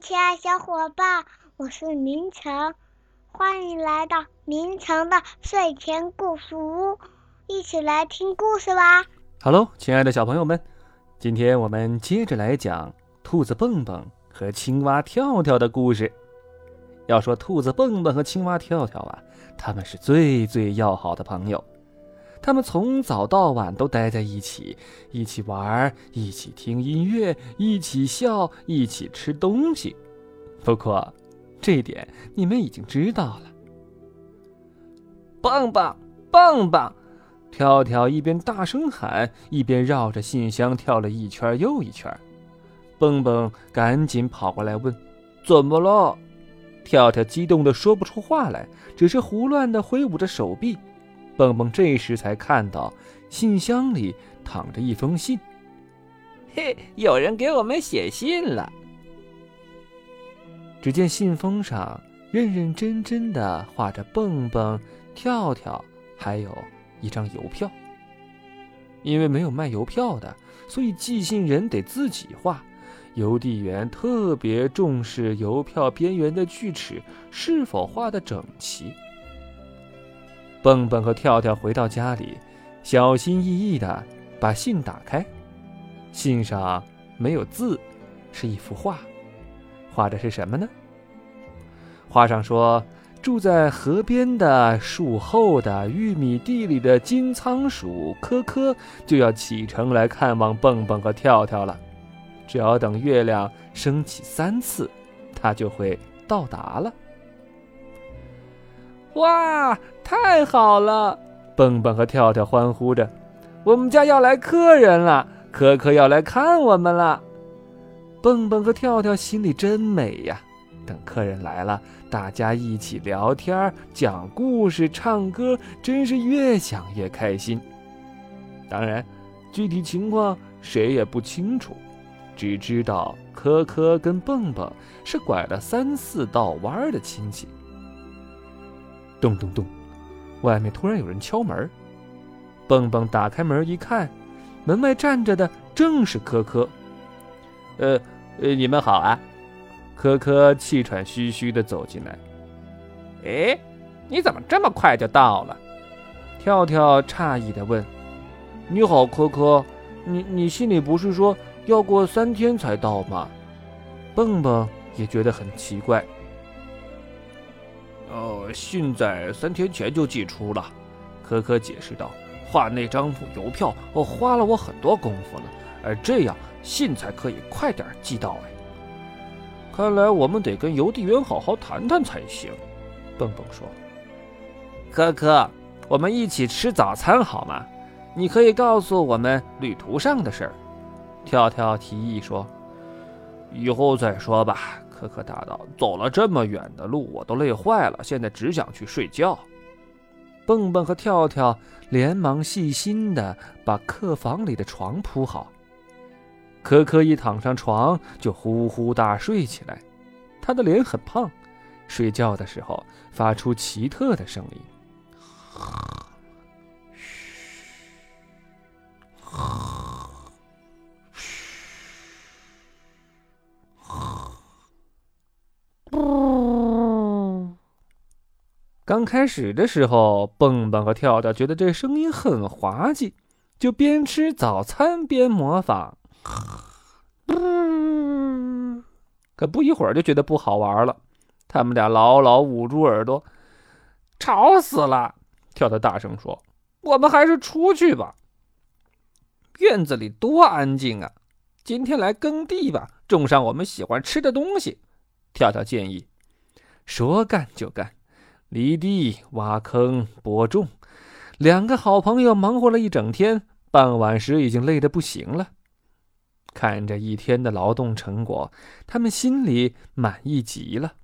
亲爱小伙伴，我是明成，欢迎来到明成的睡前故事屋，一起来听故事吧。Hello，亲爱的小朋友们，今天我们接着来讲兔子蹦蹦和青蛙跳跳的故事。要说兔子蹦蹦和青蛙跳跳啊，他们是最最要好的朋友。他们从早到晚都待在一起，一起玩，一起听音乐，一起笑，一起吃东西。不过，这点你们已经知道了。蹦蹦，蹦蹦，跳跳一边大声喊，一边绕着信箱跳了一圈又一圈。蹦蹦赶紧跑过来问：“怎么了？”跳跳激动的说不出话来，只是胡乱的挥舞着手臂。蹦蹦这时才看到，信箱里躺着一封信。嘿，有人给我们写信了。只见信封上认认真真的画着蹦蹦、跳跳，还有一张邮票。因为没有卖邮票的，所以寄信人得自己画。邮递员特别重视邮票边缘的锯齿是否画得整齐。蹦蹦和跳跳回到家里，小心翼翼地把信打开。信上没有字，是一幅画。画的是什么呢？画上说，住在河边的树后的玉米地里的金仓鼠科科就要启程来看望蹦蹦和跳跳了。只要等月亮升起三次，它就会到达了。哇，太好了！蹦蹦和跳跳欢呼着：“我们家要来客人了，可可要来看我们了。”蹦蹦和跳跳心里真美呀！等客人来了，大家一起聊天、讲故事、唱歌，真是越想越开心。当然，具体情况谁也不清楚，只知道科科跟蹦蹦是拐了三四道弯的亲戚。咚咚咚！外面突然有人敲门。蹦蹦打开门一看，门外站着的正是科科。呃呃，你们好啊！科科气喘吁吁地走进来。哎，你怎么这么快就到了？跳跳诧异地问。你好，科科，你你信里不是说要过三天才到吗？蹦蹦也觉得很奇怪。信在三天前就寄出了，可可解释道：“画那张邮票，我花了我很多功夫了，而这样信才可以快点寄到。”哎，看来我们得跟邮递员好好谈谈才行。”蹦蹦说。“可可，我们一起吃早餐好吗？你可以告诉我们旅途上的事儿。”跳跳提议说：“以后再说吧。”可可答道：“走了这么远的路，我都累坏了，现在只想去睡觉。”蹦蹦和跳跳连忙细心地把客房里的床铺好。可可一躺上床就呼呼大睡起来，他的脸很胖，睡觉的时候发出奇特的声音。刚开始的时候，蹦蹦和跳跳觉得这声音很滑稽，就边吃早餐边模仿。可不一会儿就觉得不好玩了，他们俩牢牢捂住耳朵，吵死了！跳跳大声说：“我们还是出去吧，院子里多安静啊！今天来耕地吧，种上我们喜欢吃的东西。”跳跳建议。说干就干。犁地、挖坑、播种，两个好朋友忙活了一整天，傍晚时已经累得不行了。看着一天的劳动成果，他们心里满意极了。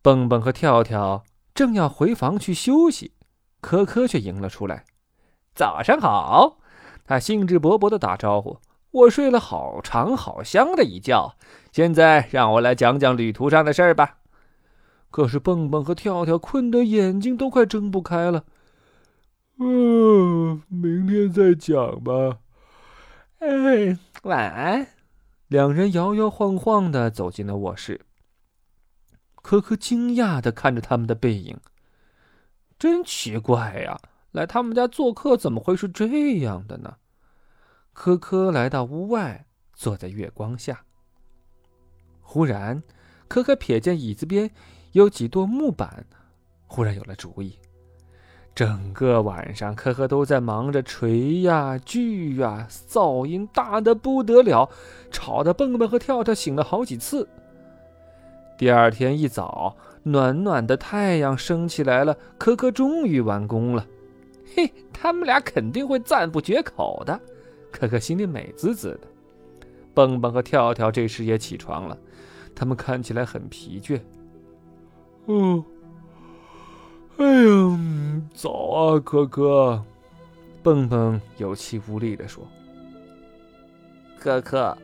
蹦蹦和跳跳正要回房去休息，可可却迎了出来：“早上好！”他兴致勃勃地打招呼：“我睡了好长好香的一觉，现在让我来讲讲旅途上的事儿吧。”可是蹦蹦和跳跳困得眼睛都快睁不开了。嗯，明天再讲吧。哎，晚安。两人摇摇晃晃的走进了卧室。可可惊讶的看着他们的背影，真奇怪呀！来他们家做客怎么会是这样的呢？科科来到屋外，坐在月光下。忽然，科科瞥见椅子边有几垛木板，忽然有了主意。整个晚上，科科都在忙着锤呀锯呀，噪音大的不得了，吵得蹦蹦和跳跳醒了好几次。第二天一早，暖暖的太阳升起来了，科科终于完工了。嘿，他们俩肯定会赞不绝口的。科科心里美滋滋的。蹦蹦和跳跳这时也起床了，他们看起来很疲倦。哦。哎呀，早啊，可可！蹦蹦有气无力地说：“可可，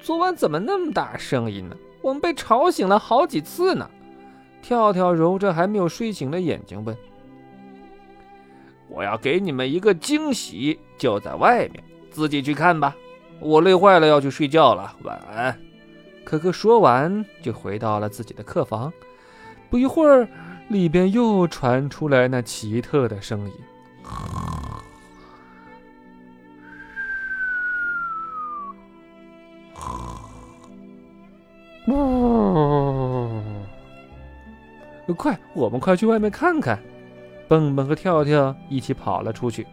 昨晚怎么那么大声音呢？我们被吵醒了好几次呢。”跳跳揉着还没有睡醒的眼睛问：“我要给你们一个惊喜，就在外面，自己去看吧。我累坏了，要去睡觉了。晚安。”可可说完就回到了自己的客房。不一会儿。里边又传出来那奇特的声音。快，我们快去外面看看！蹦蹦和跳跳一起跑了出去。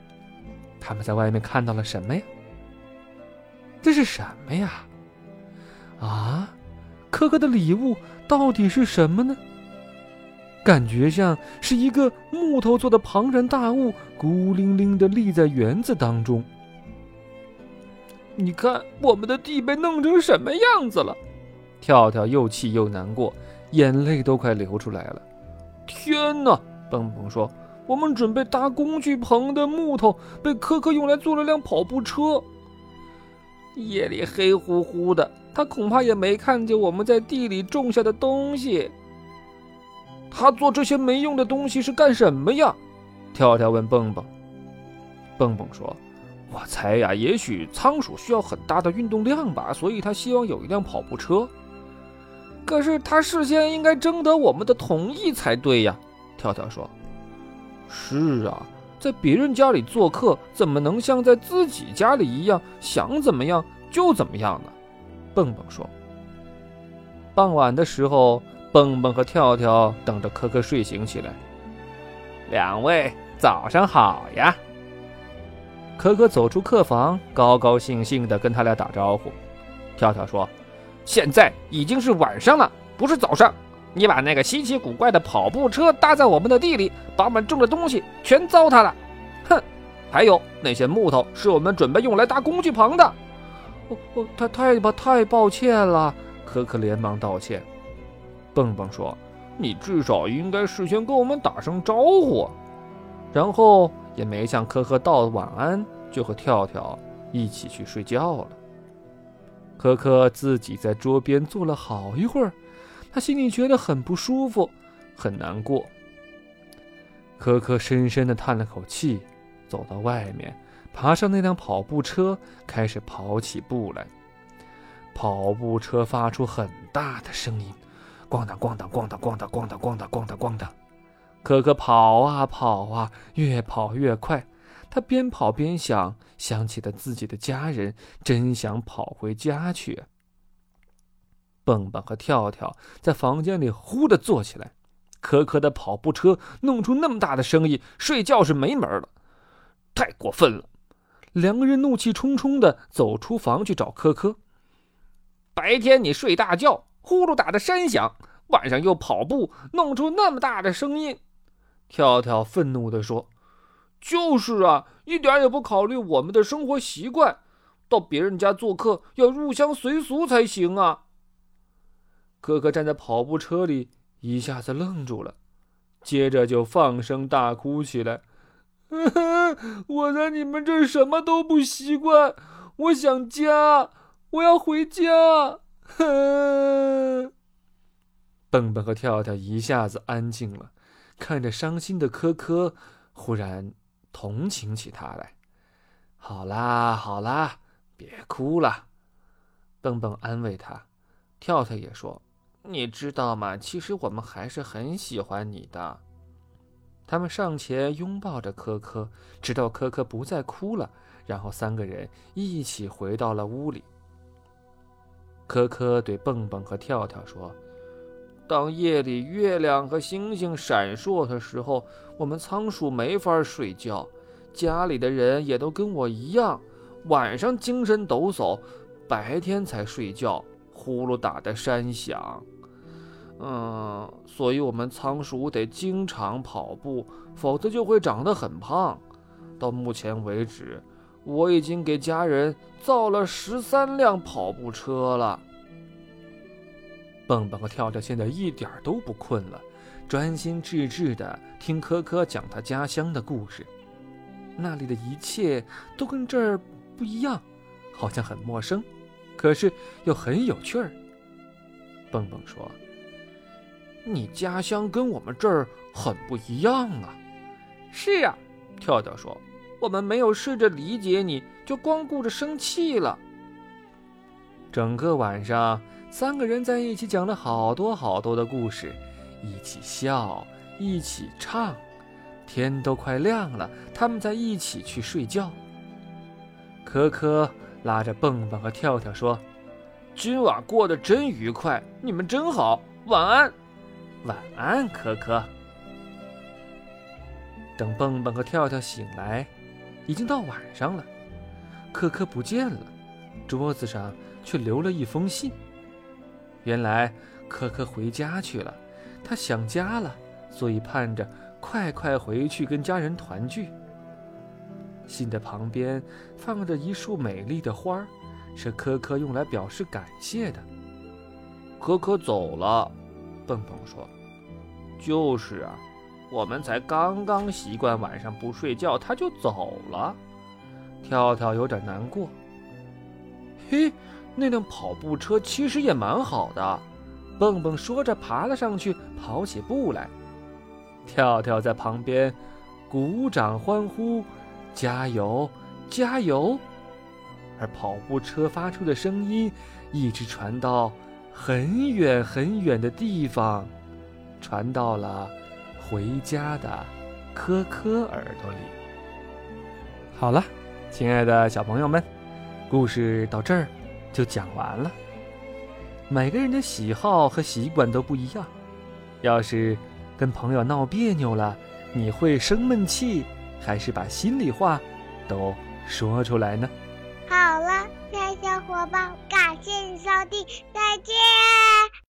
他们在外面看到了什么呀？这是什么呀？啊，可可的礼物到底是什么呢？感觉像是一个木头做的庞然大物，孤零零的立在园子当中。你看，我们的地被弄成什么样子了？跳跳又气又难过，眼泪都快流出来了。天哪！蹦蹦说：“我们准备搭工具棚的木头被科科用来做了辆跑步车。夜里黑乎乎的，他恐怕也没看见我们在地里种下的东西。”他做这些没用的东西是干什么呀？跳跳问蹦蹦。蹦蹦说：“我猜呀，也许仓鼠需要很大的运动量吧，所以他希望有一辆跑步车。可是他事先应该征得我们的同意才对呀。”跳跳说：“是啊，在别人家里做客，怎么能像在自己家里一样，想怎么样就怎么样呢？”蹦蹦说。傍晚的时候。蹦蹦和跳跳等着可可睡醒起来。两位早上好呀！可可走出客房，高高兴兴地跟他俩打招呼。跳跳说：“现在已经是晚上了，不是早上。你把那个稀奇古怪的跑步车搭在我们的地里，把我们种的东西全糟蹋了。哼！还有那些木头是我们准备用来搭工具棚的。”哦哦，太太太抱歉了！可可连忙道歉。蹦蹦说：“你至少应该事先跟我们打声招呼。”然后也没向科科道晚安，就和跳跳一起去睡觉了。科科自己在桌边坐了好一会儿，他心里觉得很不舒服，很难过。科科深深地叹了口气，走到外面，爬上那辆跑步车，开始跑起步来。跑步车发出很大的声音。咣当咣当咣当咣当咣当咣当咣当咣当，可可跑啊跑啊，越跑越快。他边跑边想，想起了自己的家人，真想跑回家去。蹦蹦和跳跳在房间里呼的坐起来，可可的跑步车弄出那么大的声音，睡觉是没门了，太过分了！两个人怒气冲冲的走出房去找可可。白天你睡大觉。呼噜打的山响，晚上又跑步，弄出那么大的声音。跳跳愤怒地说：“就是啊，一点也不考虑我们的生活习惯。到别人家做客要入乡随俗才行啊。”可可站在跑步车里，一下子愣住了，接着就放声大哭起来：“ 我在你们这什么都不习惯，我想家，我要回家。”蹦蹦和跳跳一下子安静了，看着伤心的科科，忽然同情起他来。好啦，好啦，别哭了。蹦蹦安慰他，跳跳也说：“你知道吗？其实我们还是很喜欢你的。”他们上前拥抱着科科，直到科科不再哭了，然后三个人一起回到了屋里。科科对蹦蹦和跳跳说：“当夜里月亮和星星闪烁的时候，我们仓鼠没法睡觉，家里的人也都跟我一样，晚上精神抖擞，白天才睡觉，呼噜打的山响。”嗯，所以我们仓鼠得经常跑步，否则就会长得很胖。到目前为止，我已经给家人造了十三辆跑步车了。蹦蹦和跳跳现在一点都不困了，专心致志地听科科讲他家乡的故事。那里的一切都跟这儿不一样，好像很陌生，可是又很有趣儿。蹦蹦说。你家乡跟我们这儿很不一样啊！是啊，跳跳说：“我们没有试着理解你，就光顾着生气了。”整个晚上，三个人在一起讲了好多好多的故事，一起笑，一起唱。天都快亮了，他们在一起去睡觉。可可拉着蹦蹦和跳跳说：“今晚过得真愉快，你们真好，晚安。”晚安，可可。等蹦蹦和跳跳醒来，已经到晚上了。可可不见了，桌子上却留了一封信。原来可可回家去了，他想家了，所以盼着快快回去跟家人团聚。信的旁边放着一束美丽的花，是可可用来表示感谢的。可可走了。蹦蹦说：“就是啊，我们才刚刚习惯晚上不睡觉，他就走了。”跳跳有点难过。嘿，那辆跑步车其实也蛮好的。蹦蹦说着，爬了上去，跑起步来。跳跳在旁边鼓掌欢呼：“加油，加油！”而跑步车发出的声音一直传到。很远很远的地方，传到了回家的科科耳朵里。好了，亲爱的小朋友们，故事到这儿就讲完了。每个人的喜好和习惯都不一样，要是跟朋友闹别扭了，你会生闷气，还是把心里话都说出来呢？好了。小伙伴，感谢你收听，再见。